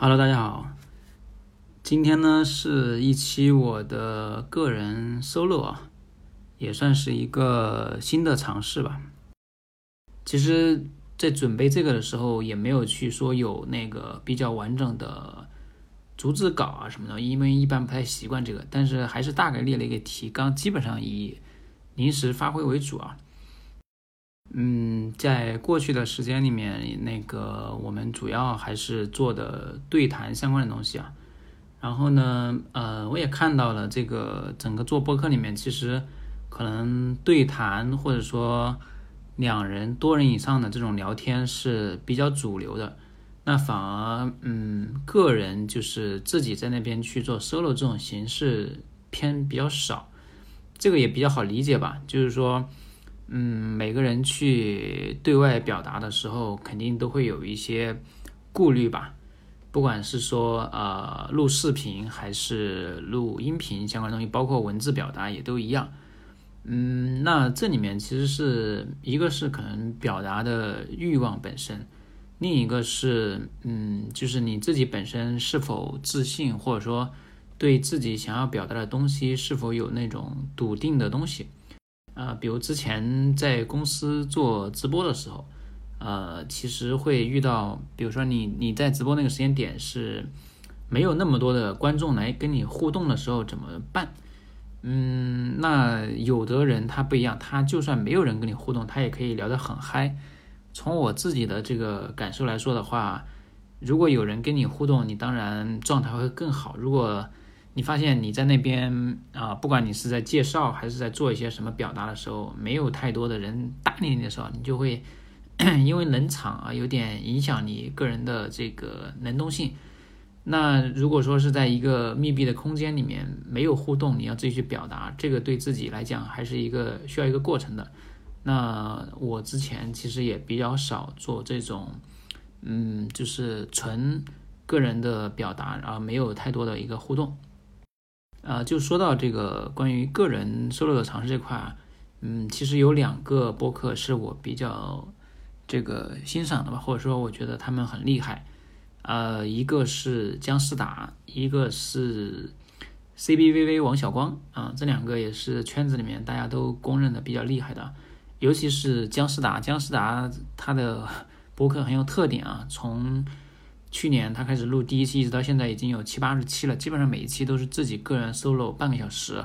Hello，大家好。今天呢是一期我的个人 solo 啊，也算是一个新的尝试吧。其实，在准备这个的时候，也没有去说有那个比较完整的逐字稿啊什么的，因为一般不太习惯这个。但是还是大概列了一个提纲，基本上以临时发挥为主啊。嗯，在过去的时间里面，那个我们主要还是做的对谈相关的东西啊。然后呢，呃，我也看到了这个整个做播客里面，其实可能对谈或者说两人、多人以上的这种聊天是比较主流的。那反而，嗯，个人就是自己在那边去做 solo 这种形式偏比较少。这个也比较好理解吧，就是说。嗯，每个人去对外表达的时候，肯定都会有一些顾虑吧。不管是说呃录视频还是录音频相关东西，包括文字表达也都一样。嗯，那这里面其实是一个是可能表达的欲望本身，另一个是嗯，就是你自己本身是否自信，或者说对自己想要表达的东西是否有那种笃定的东西。呃，比如之前在公司做直播的时候，呃，其实会遇到，比如说你你在直播那个时间点是没有那么多的观众来跟你互动的时候怎么办？嗯，那有的人他不一样，他就算没有人跟你互动，他也可以聊得很嗨。从我自己的这个感受来说的话，如果有人跟你互动，你当然状态会更好。如果你发现你在那边啊，不管你是在介绍还是在做一些什么表达的时候，没有太多的人搭理你的时候，你就会 因为冷场啊，有点影响你个人的这个能动性。那如果说是在一个密闭的空间里面没有互动，你要自己去表达，这个对自己来讲还是一个需要一个过程的。那我之前其实也比较少做这种，嗯，就是纯个人的表达，然后没有太多的一个互动。呃，就说到这个关于个人 solo 的尝试这块，嗯，其实有两个播客是我比较这个欣赏的吧，或者说我觉得他们很厉害。呃，一个是姜思达，一个是 CBVV 王小光啊，这两个也是圈子里面大家都公认的比较厉害的。尤其是姜思达，姜思达他的 播客很有特点啊，从去年他开始录第一期，一直到现在已经有七八十期了，基本上每一期都是自己个人 solo 半个小时。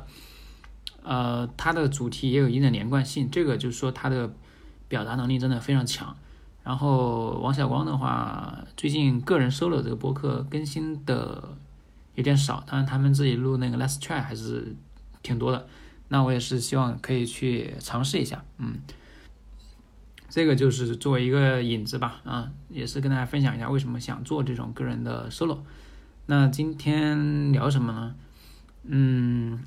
呃，他的主题也有一定的连贯性，这个就是说他的表达能力真的非常强。然后王小光的话，最近个人 solo 这个播客更新的有点少，当然他们自己录那个 Let's Try 还是挺多的。那我也是希望可以去尝试一下，嗯。这个就是作为一个引子吧，啊，也是跟大家分享一下为什么想做这种个人的 solo。那今天聊什么呢？嗯，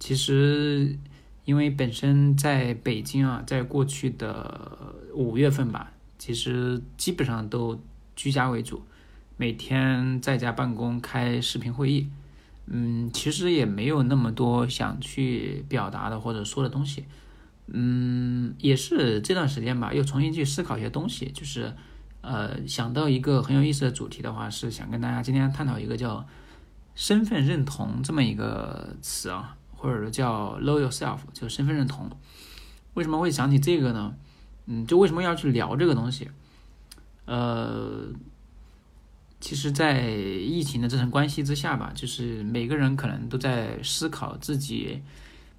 其实因为本身在北京啊，在过去的五月份吧，其实基本上都居家为主，每天在家办公开视频会议，嗯，其实也没有那么多想去表达的或者说的东西。嗯，也是这段时间吧，又重新去思考一些东西，就是，呃，想到一个很有意思的主题的话，是想跟大家今天探讨一个叫身份认同这么一个词啊，或者说叫 know yourself，就身份认同。为什么会想起这个呢？嗯，就为什么要去聊这个东西？呃，其实，在疫情的这层关系之下吧，就是每个人可能都在思考自己。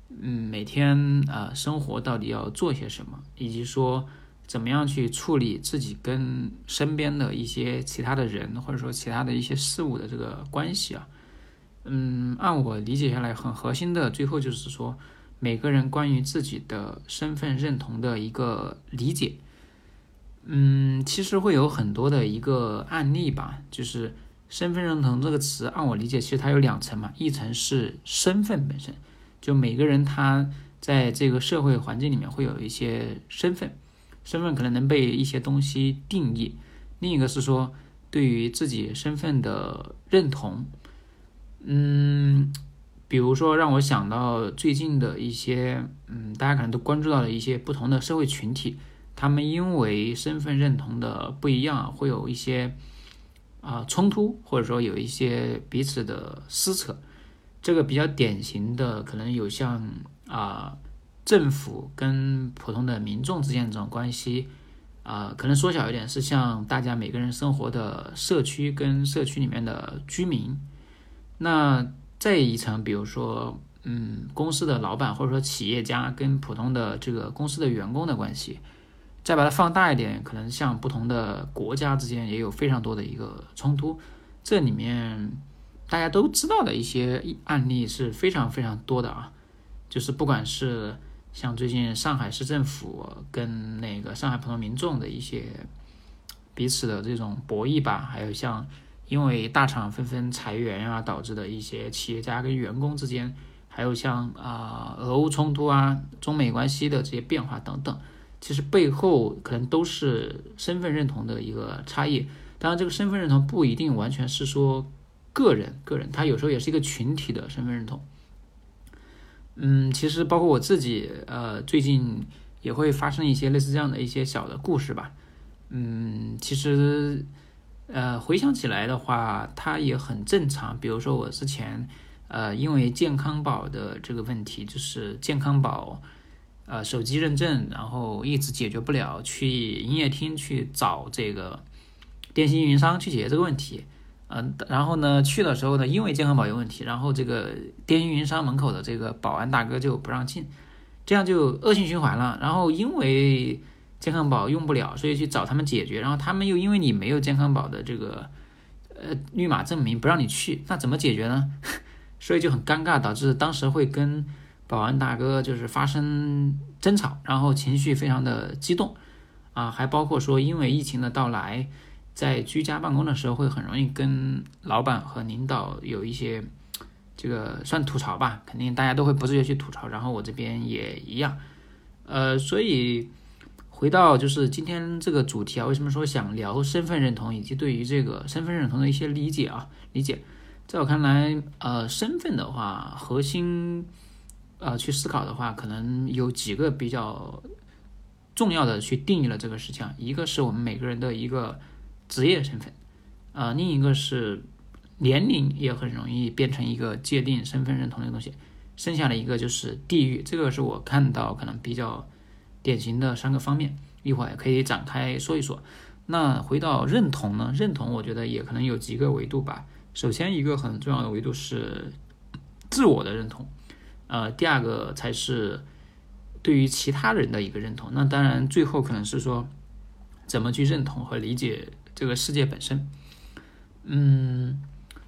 嗯，每天啊，生活到底要做些什么，以及说怎么样去处理自己跟身边的一些其他的人，或者说其他的一些事物的这个关系啊。嗯，按我理解下来，很核心的，最后就是说每个人关于自己的身份认同的一个理解。嗯，其实会有很多的一个案例吧，就是身份认同这个词，按我理解，其实它有两层嘛，一层是身份本身。就每个人他在这个社会环境里面会有一些身份，身份可能能被一些东西定义。另一个是说对于自己身份的认同，嗯，比如说让我想到最近的一些，嗯，大家可能都关注到了一些不同的社会群体，他们因为身份认同的不一样，会有一些啊冲突，或者说有一些彼此的撕扯。这个比较典型的，可能有像啊政府跟普通的民众之间的这种关系，啊可能缩小一点是像大家每个人生活的社区跟社区里面的居民。那再一层，比如说嗯公司的老板或者说企业家跟普通的这个公司的员工的关系，再把它放大一点，可能像不同的国家之间也有非常多的一个冲突，这里面。大家都知道的一些案例是非常非常多的啊，就是不管是像最近上海市政府跟那个上海普通民众的一些彼此的这种博弈吧，还有像因为大厂纷纷裁员啊导致的一些企业家跟员工之间，还有像啊俄乌冲突啊、中美关系的这些变化等等，其实背后可能都是身份认同的一个差异。当然，这个身份认同不一定完全是说。个人，个人，他有时候也是一个群体的身份认同。嗯，其实包括我自己，呃，最近也会发生一些类似这样的一些小的故事吧。嗯，其实，呃，回想起来的话，它也很正常。比如说我之前，呃，因为健康宝的这个问题，就是健康宝，呃，手机认证，然后一直解决不了，去营业厅去找这个电信运营商去解决这个问题。嗯，然后呢，去的时候呢，因为健康宝有问题，然后这个电信运营商门口的这个保安大哥就不让进，这样就恶性循环了。然后因为健康宝用不了，所以去找他们解决，然后他们又因为你没有健康宝的这个呃绿码证明，不让你去，那怎么解决呢？所以就很尴尬，导致当时会跟保安大哥就是发生争吵，然后情绪非常的激动啊，还包括说因为疫情的到来。在居家办公的时候，会很容易跟老板和领导有一些这个算吐槽吧，肯定大家都会不自觉去吐槽，然后我这边也一样，呃，所以回到就是今天这个主题啊，为什么说想聊身份认同以及对于这个身份认同的一些理解啊？理解，在我看来，呃，身份的话，核心呃去思考的话，可能有几个比较重要的去定义了这个事情啊，一个是我们每个人的一个。职业身份，啊，另一个是年龄也很容易变成一个界定身份认同的东西。剩下的一个就是地域，这个是我看到可能比较典型的三个方面，一会儿可以展开说一说。那回到认同呢？认同我觉得也可能有几个维度吧。首先一个很重要的维度是自我的认同，呃，第二个才是对于其他人的一个认同。那当然最后可能是说怎么去认同和理解。这个世界本身，嗯，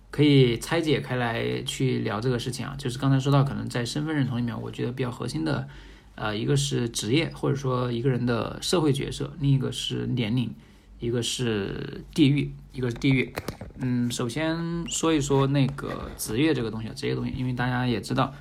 可以拆解开来去聊这个事情啊。就是刚才说到，可能在身份认同里面，我觉得比较核心的，呃，一个是职业，或者说一个人的社会角色；另一个是年龄，一个是地域，一个是地域。嗯，首先说一说那个职业这个东西，职业东西，因为大家也知道，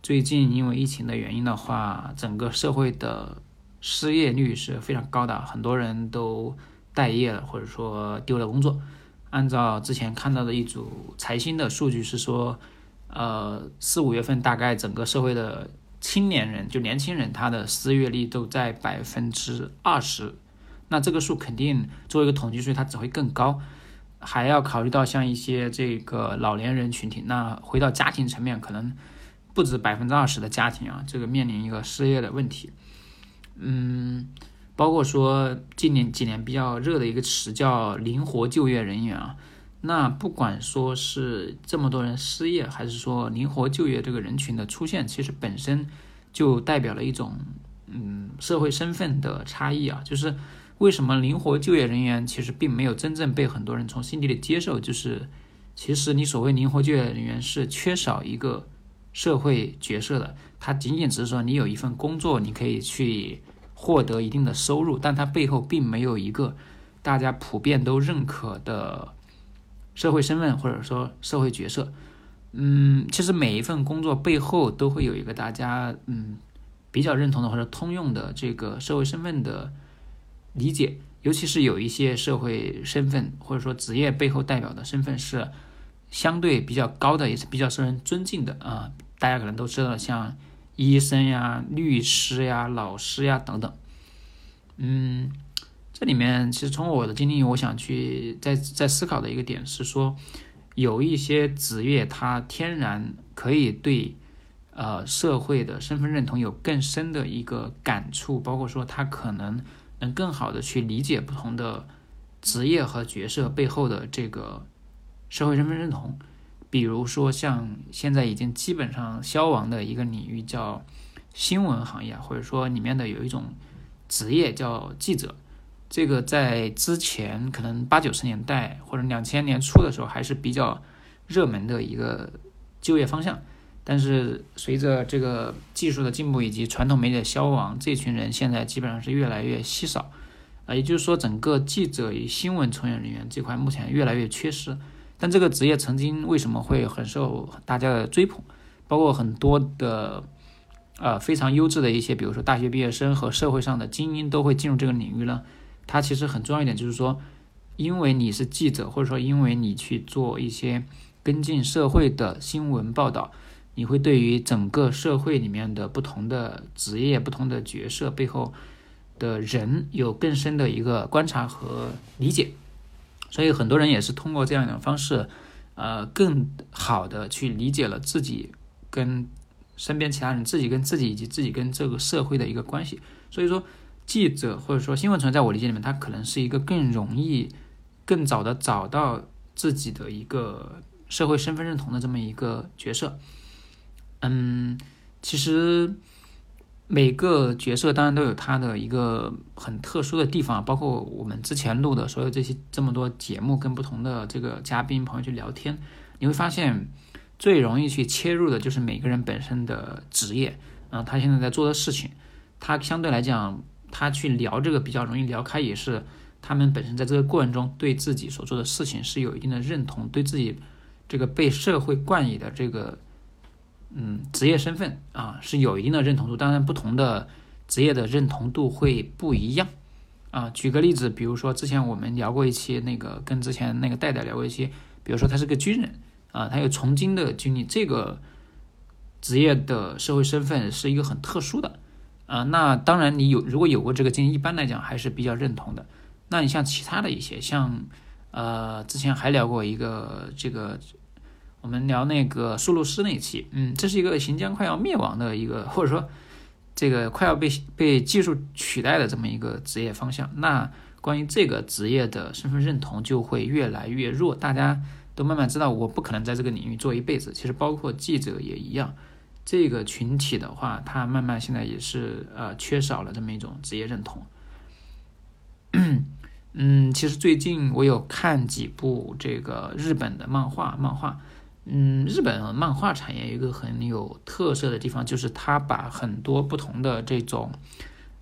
最近因为疫情的原因的话，整个社会的失业率是非常高的，很多人都。待业了，或者说丢了工作。按照之前看到的一组财新的数据是说，呃，四五月份大概整个社会的青年人，就年轻人，他的失业率都在百分之二十。那这个数肯定作为一个统计数，它只会更高。还要考虑到像一些这个老年人群体。那回到家庭层面，可能不止百分之二十的家庭啊，这个面临一个失业的问题。嗯。包括说近年几年比较热的一个词叫灵活就业人员啊，那不管说是这么多人失业，还是说灵活就业这个人群的出现，其实本身就代表了一种嗯社会身份的差异啊。就是为什么灵活就业人员其实并没有真正被很多人从心底里接受，就是其实你所谓灵活就业人员是缺少一个社会角色的，他仅仅只是说你有一份工作，你可以去。获得一定的收入，但它背后并没有一个大家普遍都认可的社会身份或者说社会角色。嗯，其实每一份工作背后都会有一个大家嗯比较认同的或者通用的这个社会身份的理解，尤其是有一些社会身份或者说职业背后代表的身份是相对比较高的，也是比较受人尊敬的啊。大家可能都知道，像。医生呀、律师呀、老师呀等等，嗯，这里面其实从我的经历，我想去在在思考的一个点是说，有一些职业它天然可以对呃社会的身份认同有更深的一个感触，包括说他可能能更好的去理解不同的职业和角色背后的这个社会身份认同。比如说像现在已经基本上消亡的一个领域叫新闻行业，或者说里面的有一种职业叫记者。这个在之前可能八九十年代或者两千年初的时候还是比较热门的一个就业方向，但是随着这个技术的进步以及传统媒体的消亡，这群人现在基本上是越来越稀少啊，也就是说，整个记者与新闻从业人员这块目前越来越缺失。但这个职业曾经为什么会很受大家的追捧？包括很多的呃非常优质的一些，比如说大学毕业生和社会上的精英都会进入这个领域呢？它其实很重要一点，就是说，因为你是记者，或者说因为你去做一些跟进社会的新闻报道，你会对于整个社会里面的不同的职业、不同的角色背后的人有更深的一个观察和理解。所以很多人也是通过这样一种方式，呃，更好的去理解了自己跟身边其他人、自己跟自己以及自己跟这个社会的一个关系。所以说。记者或者说新闻存在我理解里面，他可能是一个更容易、更早的找到自己的一个社会身份认同的这么一个角色。嗯，其实每个角色当然都有他的一个很特殊的地方，包括我们之前录的所有这些这么多节目，跟不同的这个嘉宾朋友去聊天，你会发现最容易去切入的就是每个人本身的职业，啊，他现在在做的事情，他相对来讲。他去聊这个比较容易聊开，也是他们本身在这个过程中对自己所做的事情是有一定的认同，对自己这个被社会冠以的这个嗯职业身份啊是有一定的认同度。当然，不同的职业的认同度会不一样啊。举个例子，比如说之前我们聊过一期那个跟之前那个戴戴聊过一期，比如说他是个军人啊，他有从军的经历，这个职业的社会身份是一个很特殊的。啊，那当然，你有如果有过这个经历，一般来讲还是比较认同的。那你像其他的一些，像呃，之前还聊过一个这个，我们聊那个速录师那一期，嗯，这是一个行将快要灭亡的一个，或者说这个快要被被技术取代的这么一个职业方向。那关于这个职业的身份认同就会越来越弱，大家都慢慢知道，我不可能在这个领域做一辈子。其实包括记者也一样。这个群体的话，他慢慢现在也是呃缺少了这么一种职业认同。嗯，其实最近我有看几部这个日本的漫画，漫画，嗯，日本漫画产业一个很有特色的地方，就是他把很多不同的这种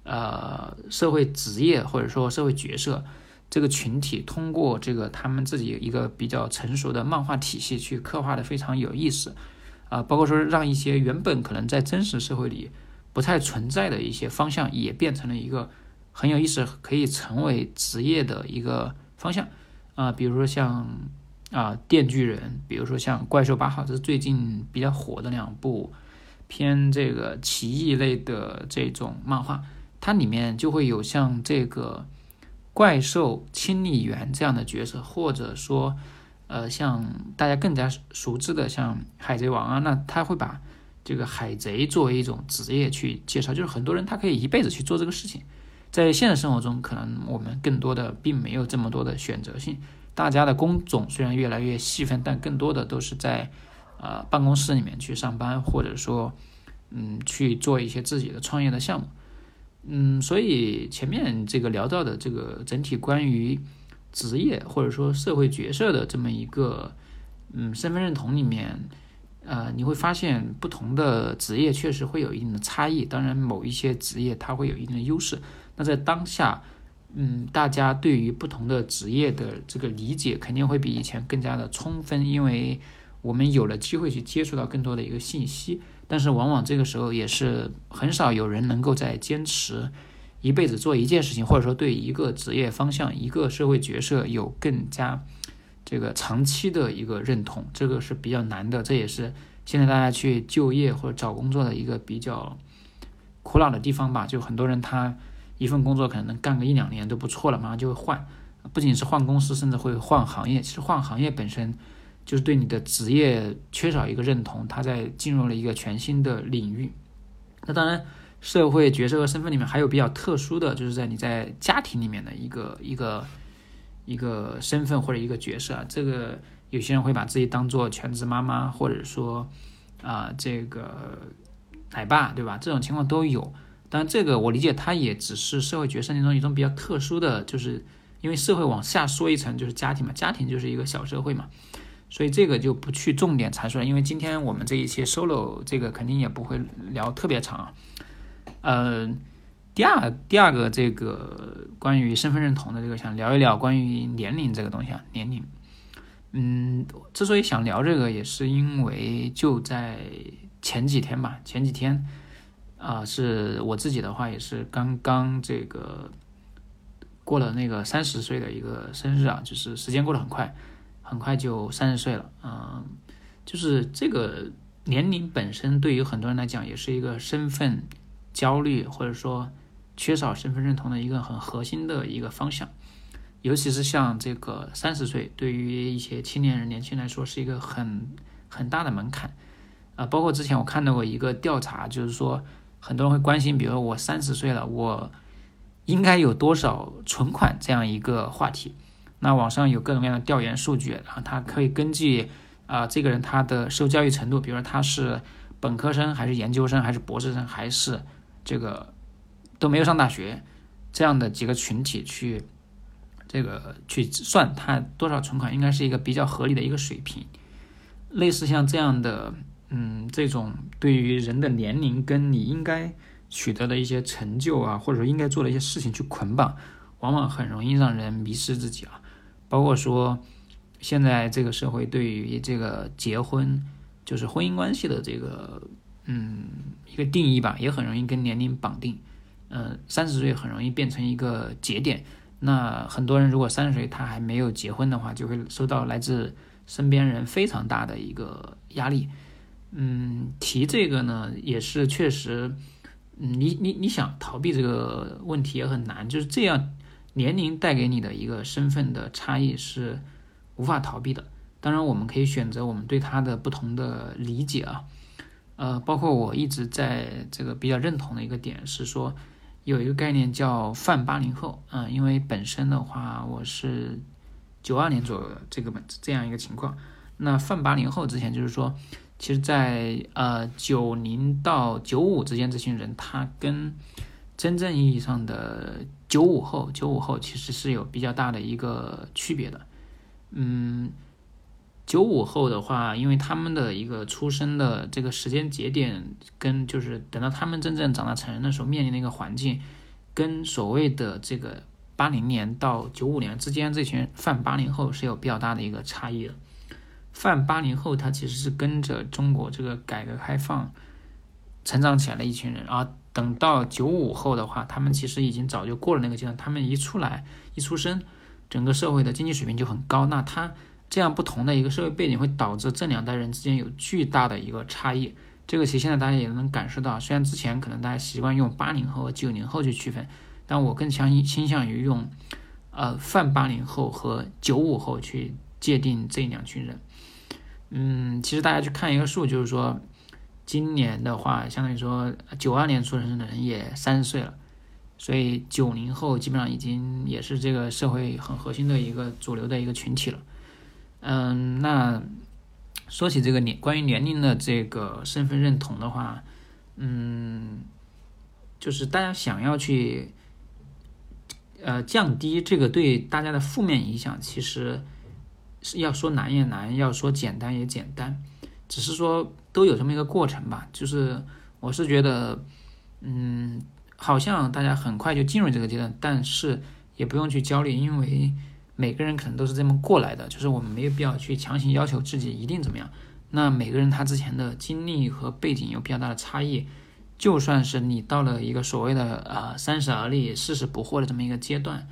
呃社会职业或者说社会角色这个群体，通过这个他们自己一个比较成熟的漫画体系去刻画的非常有意思。啊，包括说让一些原本可能在真实社会里不太存在的一些方向，也变成了一个很有意思，可以成为职业的一个方向。啊，比如说像啊电锯人，比如说像怪兽八号，这是最近比较火的两部偏这个奇异类的这种漫画，它里面就会有像这个怪兽清理员这样的角色，或者说。呃，像大家更加熟知的，像海贼王啊，那他会把这个海贼作为一种职业去介绍，就是很多人他可以一辈子去做这个事情。在现实生活中，可能我们更多的并没有这么多的选择性，大家的工种虽然越来越细分，但更多的都是在呃办公室里面去上班，或者说嗯去做一些自己的创业的项目。嗯，所以前面这个聊到的这个整体关于。职业或者说社会角色的这么一个嗯身份认同里面，呃，你会发现不同的职业确实会有一定的差异。当然，某一些职业它会有一定的优势。那在当下，嗯，大家对于不同的职业的这个理解肯定会比以前更加的充分，因为我们有了机会去接触到更多的一个信息。但是，往往这个时候也是很少有人能够在坚持。一辈子做一件事情，或者说对一个职业方向、一个社会角色有更加这个长期的一个认同，这个是比较难的。这也是现在大家去就业或者找工作的一个比较苦恼的地方吧。就很多人他一份工作可能能干个一两年都不错了，马上就会换，不仅是换公司，甚至会换行业。其实换行业本身就是对你的职业缺少一个认同，他在进入了一个全新的领域。那当然，社会角色和身份里面还有比较特殊的就是在你在家庭里面的一个一个一个身份或者一个角色啊，这个有些人会把自己当做全职妈妈，或者说啊这个奶爸，对吧？这种情况都有。当然，这个我理解，它也只是社会角色当中一种比较特殊的，就是因为社会往下说一层就是家庭嘛，家庭就是一个小社会嘛，所以这个就不去重点阐述了。因为今天我们这一期 solo 这个肯定也不会聊特别长。呃，第二第二个这个关于身份认同的这个，想聊一聊关于年龄这个东西啊，年龄。嗯，之所以想聊这个，也是因为就在前几天吧，前几天。啊，是我自己的话，也是刚刚这个过了那个三十岁的一个生日啊，就是时间过得很快，很快就三十岁了。嗯，就是这个年龄本身对于很多人来讲，也是一个身份焦虑或者说缺少身份认同的一个很核心的一个方向。尤其是像这个三十岁，对于一些青年人、年轻人来说，是一个很很大的门槛。啊，包括之前我看到过一个调查，就是说。很多人会关心，比如说我三十岁了，我应该有多少存款这样一个话题。那网上有各种各样的调研数据，然后他可以根据啊这个人他的受教育程度，比如说他是本科生还是研究生还是博士生还是这个都没有上大学这样的几个群体去这个去算他多少存款，应该是一个比较合理的一个水平。类似像这样的。嗯，这种对于人的年龄跟你应该取得的一些成就啊，或者说应该做的一些事情去捆绑，往往很容易让人迷失自己啊。包括说，现在这个社会对于这个结婚，就是婚姻关系的这个嗯一个定义吧，也很容易跟年龄绑定。嗯，三十岁很容易变成一个节点。那很多人如果三十岁他还没有结婚的话，就会受到来自身边人非常大的一个压力。嗯，提这个呢，也是确实，嗯，你你你想逃避这个问题也很难，就是这样，年龄带给你的一个身份的差异是无法逃避的。当然，我们可以选择我们对他的不同的理解啊，呃，包括我一直在这个比较认同的一个点是说，有一个概念叫泛八零后，嗯，因为本身的话我是九二年左右这个本这样一个情况，那泛八零后之前就是说。其实，在呃九零到九五之间，这群人他跟真正意义上的九五后，九五后其实是有比较大的一个区别的。嗯，九五后的话，因为他们的一个出生的这个时间节点，跟就是等到他们真正长大成人的时候面临的一个环境，跟所谓的这个八零年到九五年之间这群泛八零后是有比较大的一个差异的。泛八零后，他其实是跟着中国这个改革开放成长起来的一群人，而等到九五后的话，他们其实已经早就过了那个阶段。他们一出来一出生，整个社会的经济水平就很高。那他这样不同的一个社会背景，会导致这两代人之间有巨大的一个差异。这个其实现在大家也能感受到。虽然之前可能大家习惯用八零后和九零后去区分，但我更相倾向于用呃泛八零后和九五后去界定这两群人。嗯，其实大家去看一个数，就是说，今年的话，相当于说九二年出生的人也三十岁了，所以九零后基本上已经也是这个社会很核心的一个主流的一个群体了。嗯，那说起这个年关于年龄的这个身份认同的话，嗯，就是大家想要去呃降低这个对大家的负面影响，其实。要说难也难，要说简单也简单，只是说都有这么一个过程吧。就是我是觉得，嗯，好像大家很快就进入这个阶段，但是也不用去焦虑，因为每个人可能都是这么过来的。就是我们没有必要去强行要求自己一定怎么样。那每个人他之前的经历和背景有比较大的差异，就算是你到了一个所谓的呃三十而立、四十不惑的这么一个阶段，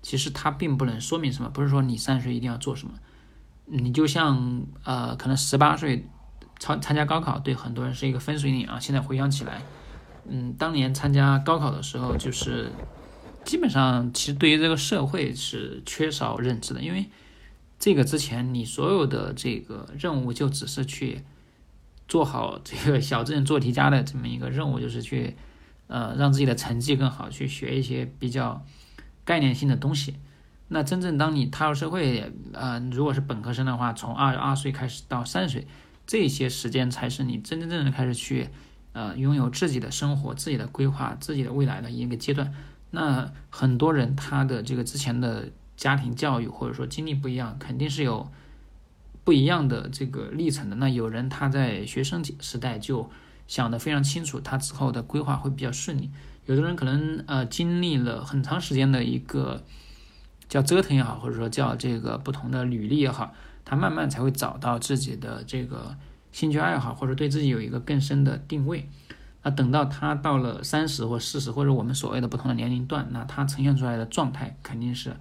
其实它并不能说明什么。不是说你三十岁一定要做什么。你就像呃，可能十八岁参参加高考，对很多人是一个分水岭啊。现在回想起来，嗯，当年参加高考的时候，就是基本上其实对于这个社会是缺少认知的，因为这个之前你所有的这个任务就只是去做好这个小镇做题家的这么一个任务，就是去呃让自己的成绩更好，去学一些比较概念性的东西。那真正当你踏入社会，呃，如果是本科生的话，从二二岁开始到三十岁，这些时间才是你真真正正开始去呃拥有自己的生活、自己的规划、自己的未来的一个阶段。那很多人他的这个之前的家庭教育或者说经历不一样，肯定是有不一样的这个历程的。那有人他在学生时代就想得非常清楚，他之后的规划会比较顺利。有的人可能呃经历了很长时间的一个叫折腾也好，或者说叫这个不同的履历也好，他慢慢才会找到自己的这个兴趣爱好，或者对自己有一个更深的定位。那等到他到了三十或四十，或者我们所谓的不同的年龄段，那他呈现出来的状态肯定是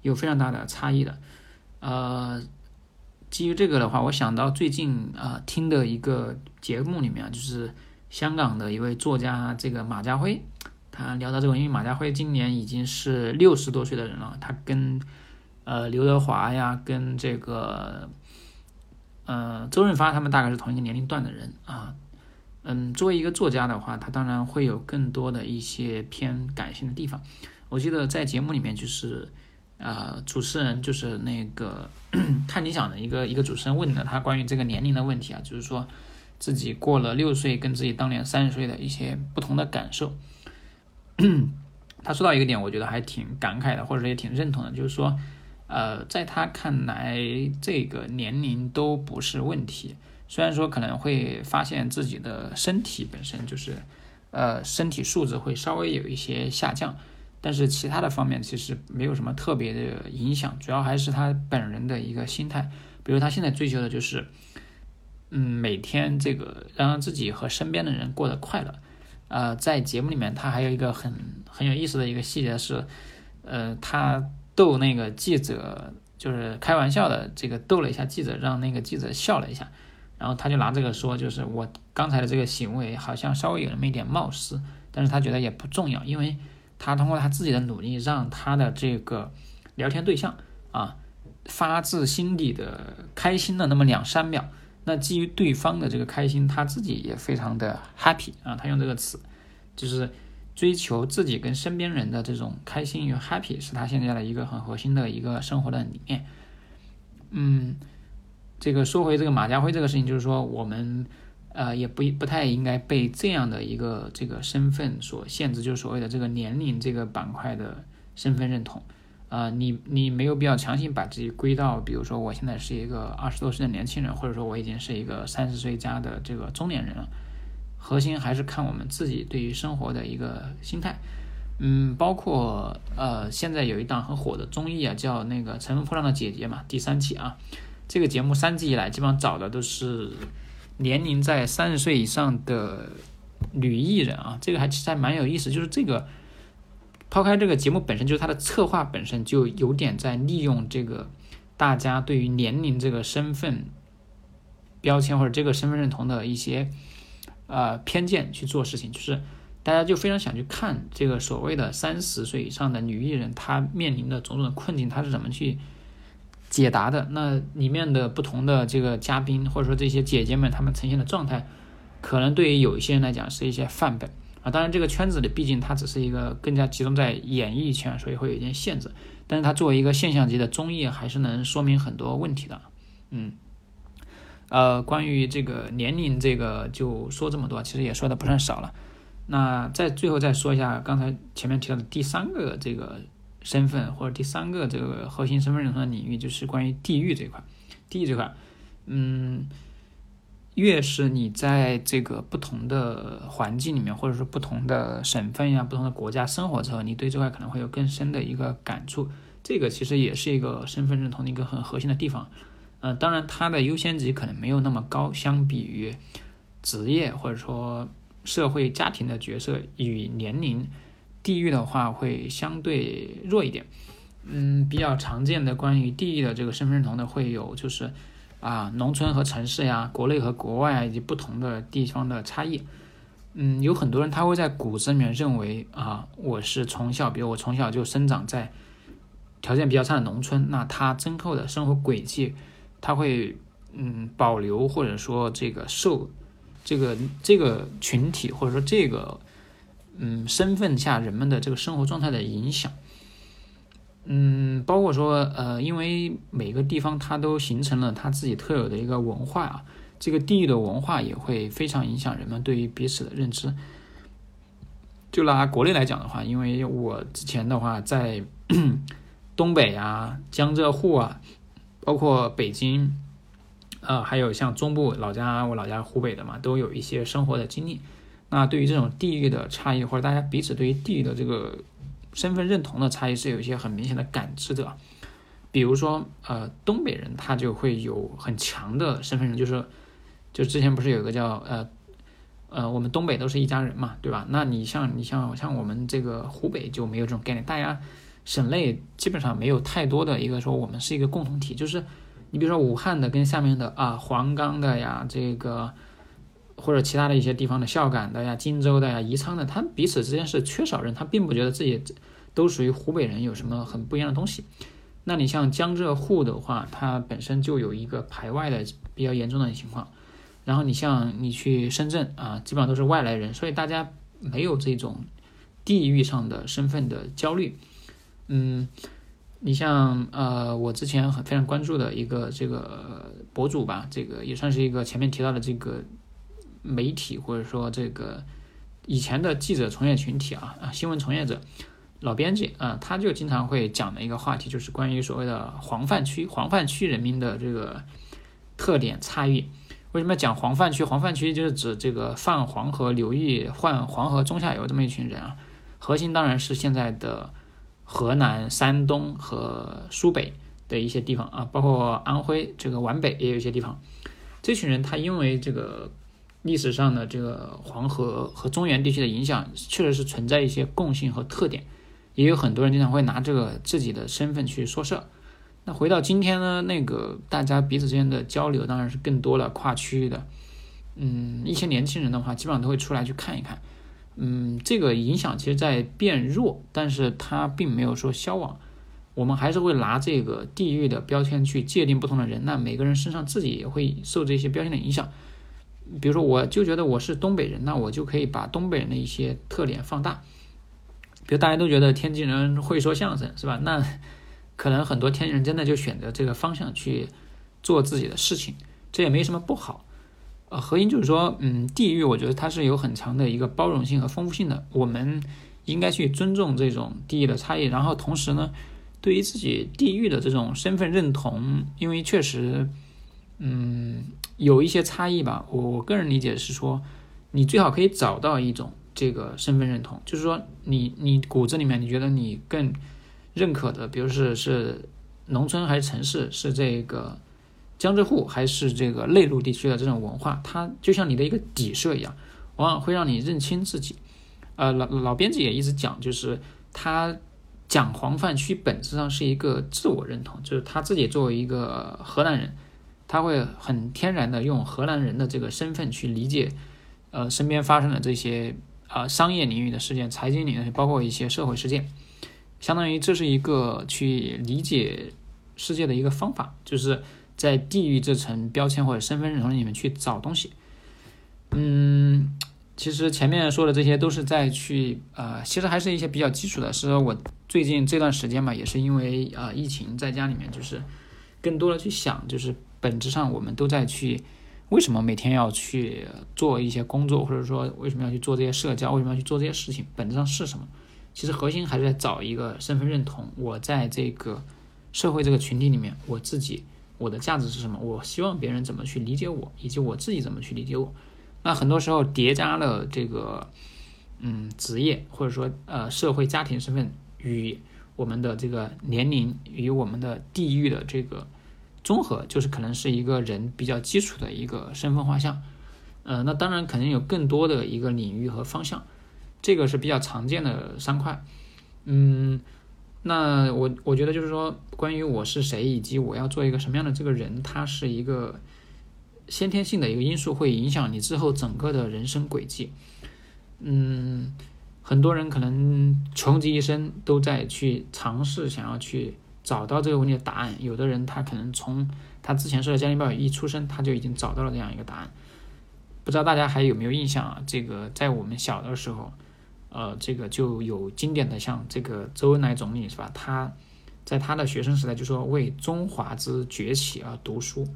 有非常大的差异的。呃，基于这个的话，我想到最近啊听的一个节目里面，就是香港的一位作家这个马家辉，他聊到这个，因为马家辉今年已经是六十多岁的人了，他跟呃刘德华呀，跟这个呃周润发他们大概是同一个年龄段的人啊。嗯，作为一个作家的话，他当然会有更多的一些偏感性的地方。我记得在节目里面，就是呃，主持人就是那个看理想的一个一个主持人问的他关于这个年龄的问题啊，就是说自己过了六岁跟自己当年三十岁的一些不同的感受。他说到一个点，我觉得还挺感慨的，或者也挺认同的，就是说，呃，在他看来，这个年龄都不是问题。虽然说可能会发现自己的身体本身就是，呃，身体素质会稍微有一些下降，但是其他的方面其实没有什么特别的影响，主要还是他本人的一个心态。比如他现在追求的就是，嗯，每天这个让自己和身边的人过得快乐。呃，在节目里面他还有一个很很有意思的一个细节是，呃，他逗那个记者，就是开玩笑的这个逗了一下记者，让那个记者笑了一下。然后他就拿这个说，就是我刚才的这个行为好像稍微有那么一点冒失，但是他觉得也不重要，因为他通过他自己的努力，让他的这个聊天对象啊发自心底的开心了那么两三秒。那基于对方的这个开心，他自己也非常的 happy 啊，他用这个词，就是追求自己跟身边人的这种开心与 happy，是他现在的一个很核心的一个生活的理念。嗯。这个说回这个马家辉这个事情，就是说我们，呃，也不不太应该被这样的一个这个身份所限制，就是所谓的这个年龄这个板块的身份认同，啊，你你没有必要强行把自己归到，比如说我现在是一个二十多岁的年轻人，或者说我已经是一个三十岁加的这个中年人了，核心还是看我们自己对于生活的一个心态，嗯，包括呃，现在有一档很火的综艺啊，叫那个《乘风破浪的姐姐》嘛，第三期啊。这个节目三季以来，基本上找的都是年龄在三十岁以上的女艺人啊，这个还其实还蛮有意思。就是这个抛开这个节目本身，就是它的策划本身就有点在利用这个大家对于年龄这个身份标签或者这个身份认同的一些呃偏见去做事情，就是大家就非常想去看这个所谓的三十岁以上的女艺人，她面临的种种的困境，她是怎么去。解答的那里面的不同的这个嘉宾，或者说这些姐姐们，她们呈现的状态，可能对于有一些人来讲是一些范本啊。当然，这个圈子里毕竟它只是一个更加集中在演艺圈，所以会有一点限制。但是它作为一个现象级的综艺，还是能说明很多问题的。嗯，呃，关于这个年龄，这个就说这么多，其实也说的不算少了。那在最后再说一下刚才前面提到的第三个这个。身份或者第三个这个核心身份认同的领域，就是关于地域这块。地域这块，嗯，越是你在这个不同的环境里面，或者说不同的省份呀、不同的国家生活之后，你对这块可能会有更深的一个感触。这个其实也是一个身份认同的一个很核心的地方。嗯，当然它的优先级可能没有那么高，相比于职业或者说社会家庭的角色与年龄。地域的话会相对弱一点，嗯，比较常见的关于地域的这个身份认同的会有就是啊，农村和城市呀，国内和国外以及不同的地方的差异。嗯，有很多人他会在骨子里面认为啊，我是从小，比如我从小就生长在条件比较差的农村，那他今后的生活轨迹，他会嗯保留或者说这个受这个这个群体或者说这个嗯身份下人们的这个生活状态的影响。嗯，包括说呃，因为每个地方它都形成了它自己特有的一个文化啊。这个地域的文化也会非常影响人们对于彼此的认知。就拿国内来讲的话，因为我之前的话在 东北啊、江浙沪啊，包括北京，呃，还有像中部老家，我老家湖北的嘛，都有一些生活的经历。那对于这种地域的差异，或者大家彼此对于地域的这个身份认同的差异，是有一些很明显的感知的。比如说，呃，东北人他就会有很强的身份认，就是。就之前不是有个叫呃呃，我们东北都是一家人嘛，对吧？那你像你像像我们这个湖北就没有这种概念，大家省内基本上没有太多的一个说我们是一个共同体。就是你比如说武汉的跟下面的啊黄冈的呀，这个或者其他的一些地方的孝感的呀、荆州的呀、宜昌的，他们彼此之间是缺少人，他并不觉得自己都属于湖北人，有什么很不一样的东西。那你像江浙沪的话，它本身就有一个排外的比较严重的情况。然后你像你去深圳啊，基本上都是外来人，所以大家没有这种地域上的身份的焦虑。嗯，你像呃，我之前很非常关注的一个这个博主吧，这个也算是一个前面提到的这个媒体或者说这个以前的记者从业群体啊啊，新闻从业者老编辑啊，他就经常会讲的一个话题，就是关于所谓的黄泛区黄泛区人民的这个特点差异。为什么讲黄泛区？黄泛区就是指这个泛黄河流域、泛黄河中下游这么一群人啊。核心当然是现在的河南、山东和苏北的一些地方啊，包括安徽这个皖北也有一些地方。这群人他因为这个历史上的这个黄河和中原地区的影响，确实是存在一些共性和特点。也有很多人经常会拿这个自己的身份去说事儿。那回到今天呢，那个大家彼此之间的交流当然是更多了，跨区域的。嗯，一些年轻人的话，基本上都会出来去看一看。嗯，这个影响其实在变弱，但是它并没有说消亡。我们还是会拿这个地域的标签去界定不同的人，那每个人身上自己也会受这些标签的影响。比如说，我就觉得我是东北人，那我就可以把东北人的一些特点放大。比如大家都觉得天津人会说相声，是吧？那可能很多天津人真的就选择这个方向去做自己的事情，这也没什么不好。呃，核心就是说，嗯，地域我觉得它是有很强的一个包容性和丰富性的，我们应该去尊重这种地域的差异。然后同时呢，对于自己地域的这种身份认同，因为确实，嗯，有一些差异吧。我我个人理解是说，你最好可以找到一种这个身份认同，就是说，你你骨子里面你觉得你更。认可的，比如是是农村还是城市，是这个江浙沪还是这个内陆地区的这种文化，它就像你的一个底色一样，往往会让你认清自己。呃，老老编辑也一直讲，就是他讲黄泛区本质上是一个自我认同，就是他自己作为一个河南人，他会很天然的用荷兰人的这个身份去理解，呃，身边发生的这些啊商业领域的事件、财经领域，包括一些社会事件。相当于这是一个去理解世界的一个方法，就是在地域这层标签或者身份认同里面去找东西。嗯，其实前面说的这些都是在去呃，其实还是一些比较基础的。是我最近这段时间嘛，也是因为啊疫情在家里面，就是更多的去想，就是本质上我们都在去为什么每天要去做一些工作，或者说为什么要去做这些社交，为什么要去做这些事情，本质上是什么？其实核心还是在找一个身份认同。我在这个社会这个群体里面，我自己我的价值是什么？我希望别人怎么去理解我，以及我自己怎么去理解我。那很多时候叠加了这个嗯职业或者说呃社会家庭身份与我们的这个年龄与我们的地域的这个综合，就是可能是一个人比较基础的一个身份画像。呃，那当然肯定有更多的一个领域和方向。这个是比较常见的三块，嗯，那我我觉得就是说，关于我是谁以及我要做一个什么样的这个人，它是一个先天性的一个因素，会影响你之后整个的人生轨迹。嗯，很多人可能穷极一生都在去尝试，想要去找到这个问题的答案。有的人他可能从他之前说的家庭报一出生，他就已经找到了这样一个答案。不知道大家还有没有印象啊？这个在我们小的时候，呃，这个就有经典的，像这个周恩来总理是吧？他在他的学生时代就说为中华之崛起而读书。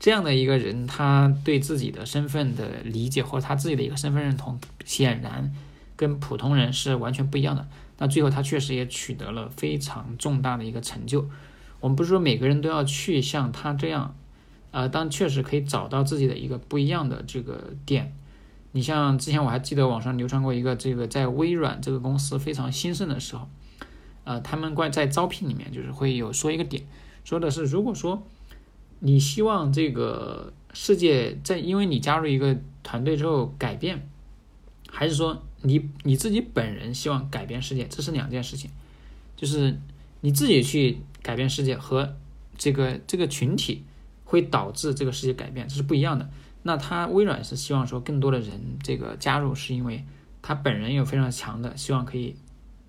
这样的一个人，他对自己的身份的理解或者他自己的一个身份认同，显然跟普通人是完全不一样的。那最后他确实也取得了非常重大的一个成就。我们不是说每个人都要去像他这样。呃，但确实可以找到自己的一个不一样的这个点。你像之前我还记得网上流传过一个这个在微软这个公司非常兴盛的时候，呃，他们关在招聘里面就是会有说一个点，说的是如果说你希望这个世界在因为你加入一个团队之后改变，还是说你你自己本人希望改变世界，这是两件事情。就是你自己去改变世界和这个这个群体。会导致这个世界改变，这是不一样的。那他微软是希望说更多的人这个加入，是因为他本人有非常强的希望可以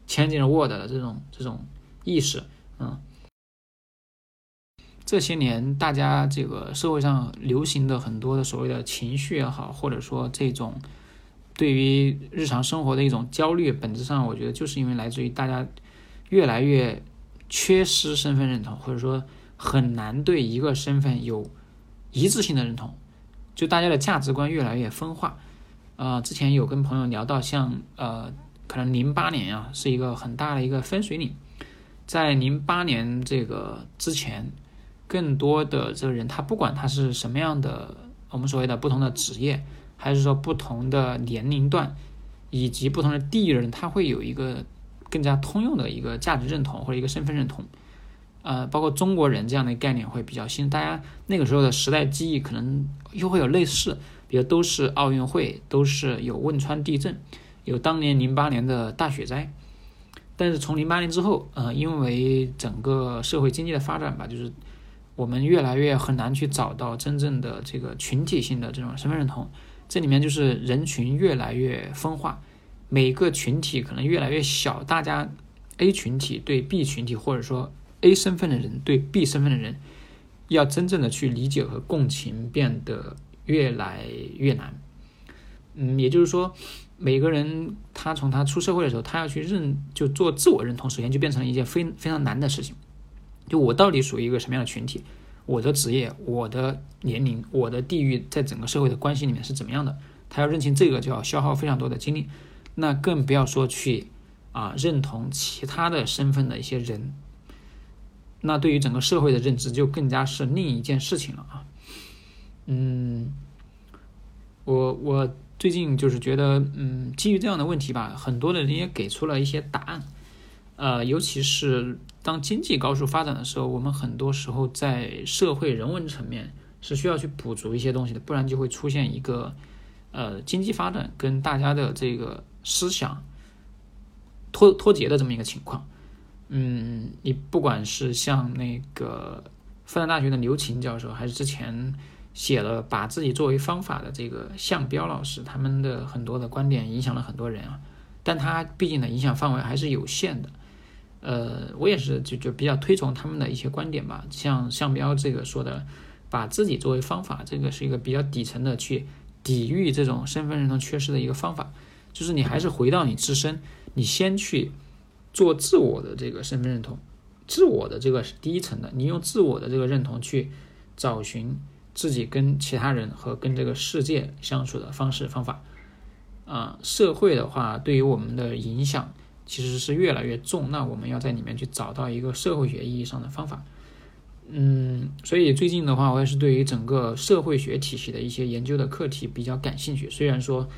前进 Word 的这种这种意识。嗯，这些年大家这个社会上流行的很多的所谓的情绪也好，或者说这种对于日常生活的一种焦虑，本质上我觉得就是因为来自于大家越来越缺失身份认同，或者说。很难对一个身份有一致性的认同，就大家的价值观越来越分化。呃，之前有跟朋友聊到，像呃，可能零八年啊是一个很大的一个分水岭，在零八年这个之前，更多的这个人，他不管他是什么样的，我们所谓的不同的职业，还是说不同的年龄段，以及不同的地域人，他会有一个更加通用的一个价值认同或者一个身份认同。呃，包括中国人这样的概念会比较新，大家那个时候的时代记忆可能又会有类似，比如都是奥运会，都是有汶川地震，有当年零八年的大雪灾。但是从零八年之后，呃，因为整个社会经济的发展吧，就是我们越来越很难去找到真正的这个群体性的这种身份认同，这里面就是人群越来越分化，每个群体可能越来越小，大家 A 群体对 B 群体，或者说。A 身份的人对 B 身份的人，要真正的去理解和共情变得越来越难。嗯，也就是说，每个人他从他出社会的时候，他要去认就做自我认同，首先就变成了一件非非常难的事情。就我到底属于一个什么样的群体？我的职业、我的年龄、我的地域，在整个社会的关系里面是怎么样的？他要认清这个，就要消耗非常多的精力。那更不要说去啊认同其他的身份的一些人。那对于整个社会的认知就更加是另一件事情了啊，嗯，我我最近就是觉得，嗯，基于这样的问题吧，很多的人也给出了一些答案，呃，尤其是当经济高速发展的时候，我们很多时候在社会人文层面是需要去补足一些东西的，不然就会出现一个，呃，经济发展跟大家的这个思想脱脱节的这么一个情况。嗯，你不管是像那个复旦大学的刘琴教授，还是之前写了把自己作为方法的这个向彪老师，他们的很多的观点影响了很多人啊。但他毕竟呢，影响范围还是有限的。呃，我也是就就比较推崇他们的一些观点吧。像向彪这个说的，把自己作为方法，这个是一个比较底层的去抵御这种身份认同缺失的一个方法。就是你还是回到你自身，你先去。做自我的这个身份认同，自我的这个是第一层的，你用自我的这个认同去找寻自己跟其他人和跟这个世界相处的方式方法。啊，社会的话对于我们的影响其实是越来越重，那我们要在里面去找到一个社会学意义上的方法。嗯，所以最近的话，我也是对于整个社会学体系的一些研究的课题比较感兴趣。虽然说，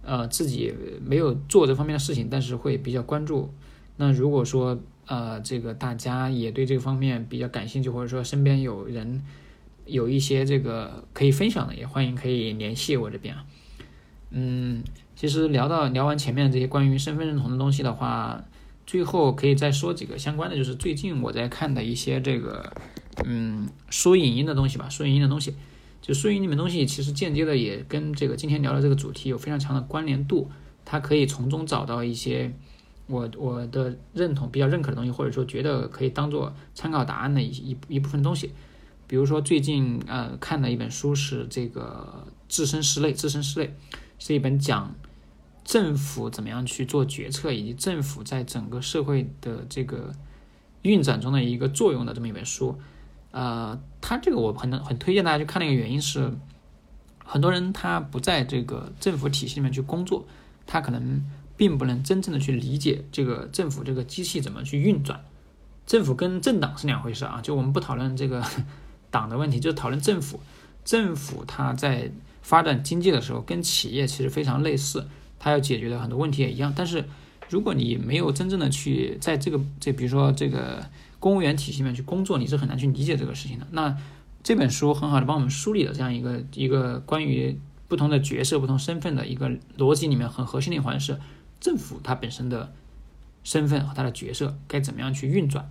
呃，自己没有做这方面的事情，但是会比较关注。那如果说呃，这个大家也对这个方面比较感兴趣，或者说身边有人有一些这个可以分享的，也欢迎可以联系我这边啊。嗯，其实聊到聊完前面这些关于身份认同的东西的话，最后可以再说几个相关的，就是最近我在看的一些这个嗯书影音的东西吧，书影音的东西。就输赢里面东西其实间接的也跟这个今天聊的这个主题有非常强的关联度，它可以从中找到一些我我的认同、比较认可的东西，或者说觉得可以当做参考答案的一一一部分东西。比如说最近呃看的一本书是这个《置身事类》，《置身事类》是一本讲政府怎么样去做决策，以及政府在整个社会的这个运转中的一个作用的这么一本书。呃，他这个我很很推荐大家去看的一个原因是，很多人他不在这个政府体系里面去工作，他可能并不能真正的去理解这个政府这个机器怎么去运转。政府跟政党是两回事啊，就我们不讨论这个 党的问题，就讨论政府。政府它在发展经济的时候，跟企业其实非常类似，它要解决的很多问题也一样。但是如果你没有真正的去在这个这，比如说这个。公务员体系里面去工作，你是很难去理解这个事情的。那这本书很好的帮我们梳理了这样一个一个关于不同的角色、不同身份的一个逻辑里面很核心的一环是政府它本身的身份和它的角色该怎么样去运转，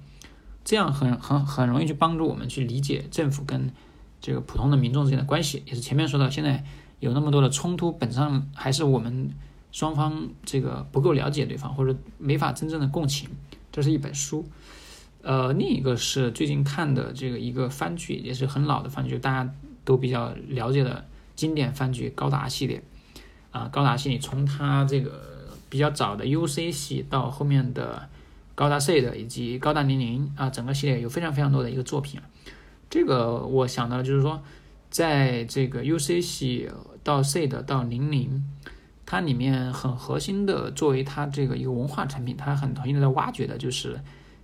这样很很很容易去帮助我们去理解政府跟这个普通的民众之间的关系。也是前面说到，现在有那么多的冲突，本质上还是我们双方这个不够了解对方，或者没法真正的共情。这是一本书。呃，另一个是最近看的这个一个番剧，也是很老的番剧，大家都比较了解的经典番剧《高达》系列。啊，《高达》系列从它这个比较早的 UC 系到后面的《高达 C》的以及《高达零零》啊，整个系列有非常非常多的一个作品。这个我想到就是说，在这个 UC 系到 C 的到零零，它里面很核心的作为它这个一个文化产品，它很核心的在挖掘的就是。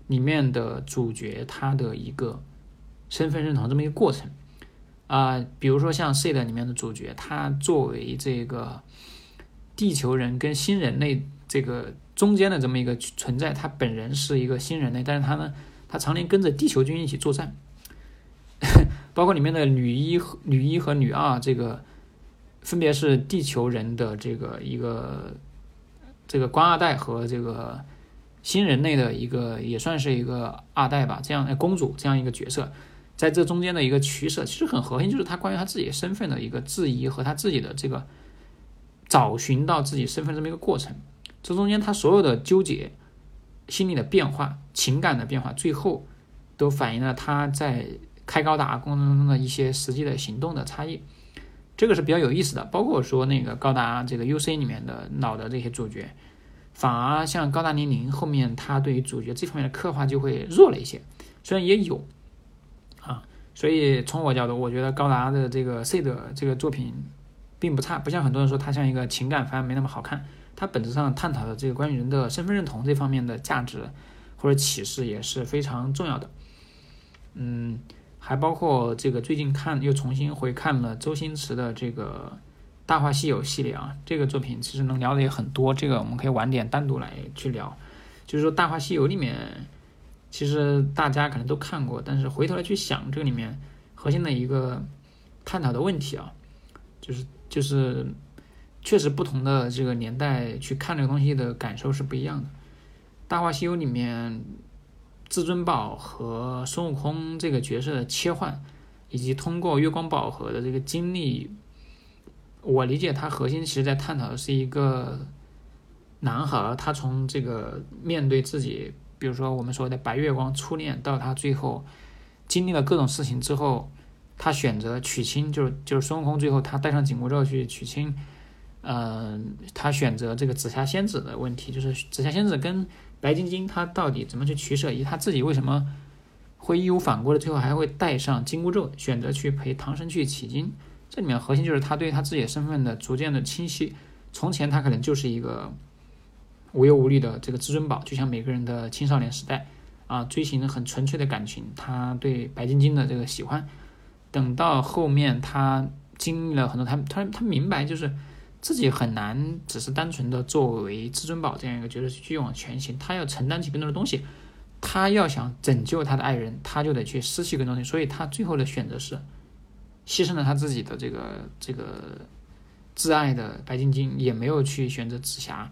里面的主角他的一个身份认同这么一个过程啊，比如说像《C 的里面的主角，他作为这个地球人跟新人类这个中间的这么一个存在，他本人是一个新人类，但是他呢，他常年跟着地球军一起作战，包括里面的女一和、女一和女二，这个分别是地球人的这个一个这个官二代和这个。新人类的一个也算是一个二代吧，这样公主这样一个角色，在这中间的一个取舍，其实很核心，就是他关于他自己身份的一个质疑和他自己的这个找寻到自己身份这么一个过程。这中间他所有的纠结、心理的变化、情感的变化，最后都反映了他在开高达过程中的一些实际的行动的差异。这个是比较有意思的。包括说那个高达这个 UC 里面的老的这些主角。反而像高达零零后面，他对于主角这方面的刻画就会弱了一些，虽然也有啊，所以从我角度，我觉得高达的这个 C 的这个作品并不差，不像很多人说它像一个情感番没那么好看，它本质上探讨的这个关于人的身份认同这方面的价值或者启示也是非常重要的。嗯，还包括这个最近看又重新回看了周星驰的这个。《大话西游》系列啊，这个作品其实能聊的也很多，这个我们可以晚点单独来去聊。就是说，《大话西游》里面，其实大家可能都看过，但是回头来去想，这个里面核心的一个探讨的问题啊，就是就是确实不同的这个年代去看这个东西的感受是不一样的。《大话西游》里面，至尊宝和孙悟空这个角色的切换，以及通过月光宝盒的这个经历。我理解，它核心其实在探讨的是一个男孩，他从这个面对自己，比如说我们说的白月光初恋，到他最后经历了各种事情之后，他选择娶亲，就是就是孙悟空最后他戴上紧箍咒去娶亲，嗯，他选择这个紫霞仙子的问题，就是紫霞仙子跟白晶晶，她到底怎么去取舍，以及他自己为什么会义无反顾的最后还会带上紧箍咒，选择去陪唐僧去取经。这里面核心就是她对她自己的身份的逐渐的清晰。从前他可能就是一个无忧无虑的这个至尊宝，就像每个人的青少年时代啊，追寻很纯粹的感情，他对白晶晶的这个喜欢。等到后面他经历了很多，他他他明白就是自己很难只是单纯的作为至尊宝这样一个角色去往前行，他要承担起更多的东西。他要想拯救他的爱人，他就得去失去更多东西，所以他最后的选择是。牺牲了他自己的这个这个挚爱的白晶晶，也没有去选择紫霞，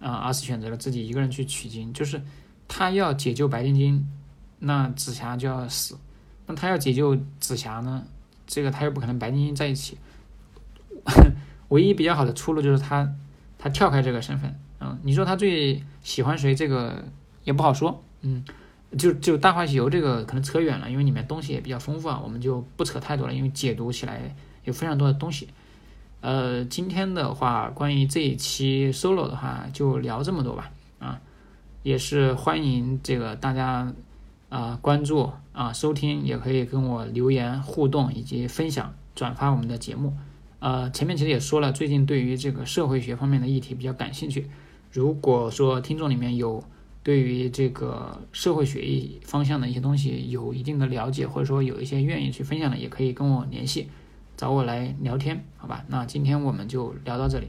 啊，而是选择了自己一个人去取经。就是他要解救白晶晶，那紫霞就要死；那他要解救紫霞呢，这个他又不可能白晶晶在一起。唯一比较好的出路就是他他跳开这个身份，嗯，你说他最喜欢谁，这个也不好说，嗯，就就《大话西游》这个可能扯远了，因为里面东西也比较丰富啊，我们就不扯太多了，因为解读起来有非常多的东西。呃，今天的话，关于这一期 solo 的话，就聊这么多吧，啊，也是欢迎这个大家啊关注啊收听，也可以跟我留言互动以及分享转发我们的节目。呃，前面其实也说了，最近对于这个社会学方面的议题比较感兴趣。如果说听众里面有对于这个社会学一方向的一些东西有一定的了解，或者说有一些愿意去分享的，也可以跟我联系，找我来聊天，好吧？那今天我们就聊到这里。